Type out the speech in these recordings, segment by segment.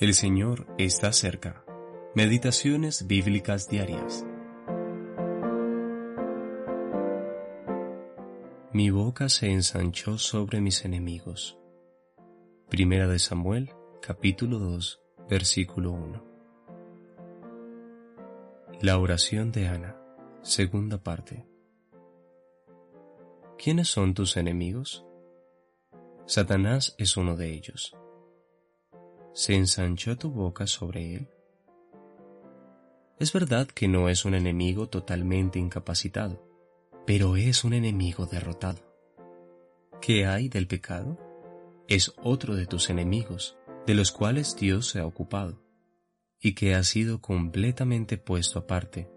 El Señor está cerca. Meditaciones bíblicas diarias. Mi boca se ensanchó sobre mis enemigos. Primera de Samuel, capítulo 2, versículo 1. La oración de Ana, segunda parte. ¿Quiénes son tus enemigos? Satanás es uno de ellos ¿Se ensanchó tu boca sobre él? Es verdad que no es un enemigo totalmente incapacitado, pero es un enemigo derrotado. ¿Qué hay del pecado? Es otro de tus enemigos, de los cuales Dios se ha ocupado, y que ha sido completamente puesto aparte,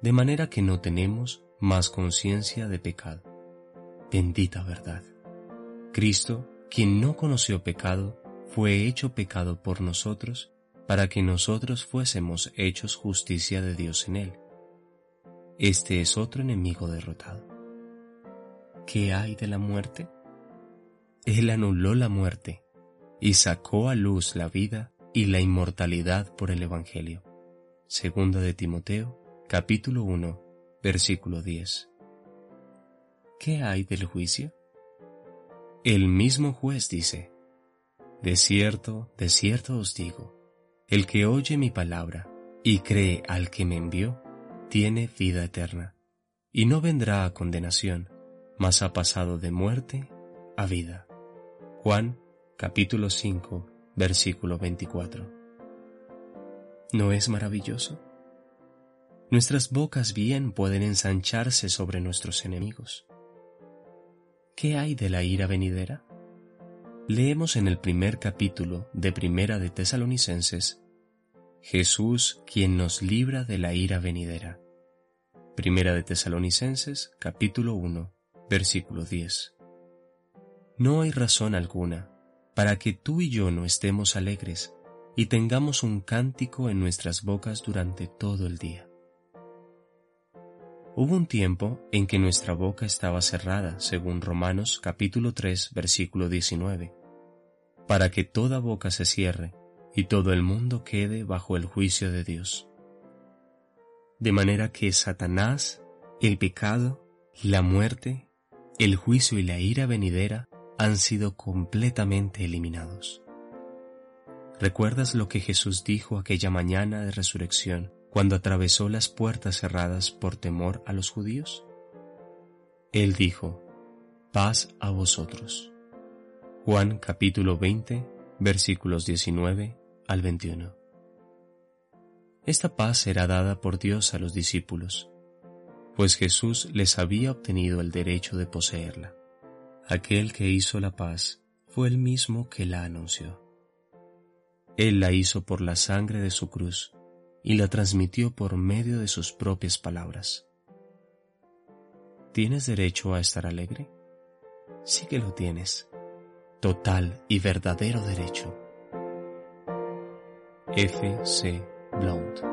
de manera que no tenemos más conciencia de pecado. Bendita verdad. Cristo, quien no conoció pecado, fue hecho pecado por nosotros para que nosotros fuésemos hechos justicia de Dios en él. Este es otro enemigo derrotado. ¿Qué hay de la muerte? Él anuló la muerte y sacó a luz la vida y la inmortalidad por el Evangelio. Segunda de Timoteo, capítulo 1, versículo 10. ¿Qué hay del juicio? El mismo juez dice, de cierto, de cierto os digo, el que oye mi palabra y cree al que me envió, tiene vida eterna, y no vendrá a condenación, mas ha pasado de muerte a vida. Juan capítulo 5, versículo 24. ¿No es maravilloso? Nuestras bocas bien pueden ensancharse sobre nuestros enemigos. ¿Qué hay de la ira venidera? Leemos en el primer capítulo de Primera de Tesalonicenses, Jesús quien nos libra de la ira venidera. Primera de Tesalonicenses, capítulo 1, versículo 10. No hay razón alguna para que tú y yo no estemos alegres y tengamos un cántico en nuestras bocas durante todo el día. Hubo un tiempo en que nuestra boca estaba cerrada, según Romanos capítulo 3, versículo 19 para que toda boca se cierre y todo el mundo quede bajo el juicio de Dios. De manera que Satanás, el pecado, la muerte, el juicio y la ira venidera han sido completamente eliminados. ¿Recuerdas lo que Jesús dijo aquella mañana de resurrección cuando atravesó las puertas cerradas por temor a los judíos? Él dijo, paz a vosotros. Juan capítulo 20, versículos 19 al 21. Esta paz será dada por Dios a los discípulos, pues Jesús les había obtenido el derecho de poseerla. Aquel que hizo la paz fue el mismo que la anunció. Él la hizo por la sangre de su cruz y la transmitió por medio de sus propias palabras. ¿Tienes derecho a estar alegre? Sí que lo tienes total y verdadero derecho. F. C. Blount